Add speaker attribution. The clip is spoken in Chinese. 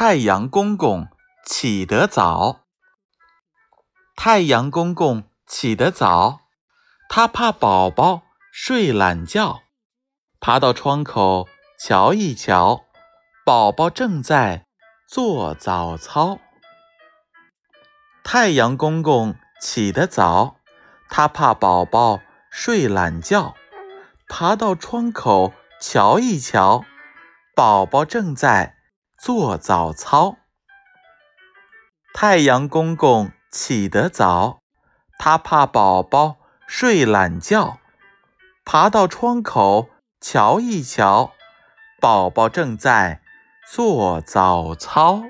Speaker 1: 太阳公公起得早，太阳公公起得早，他怕宝宝睡懒觉，爬到窗口瞧一瞧，宝宝正在做早操。太阳公公起得早，他怕宝宝睡懒觉，爬到窗口瞧一瞧，宝宝正在。做早操，太阳公公起得早，他怕宝宝睡懒觉，爬到窗口瞧一瞧，宝宝正在做早操。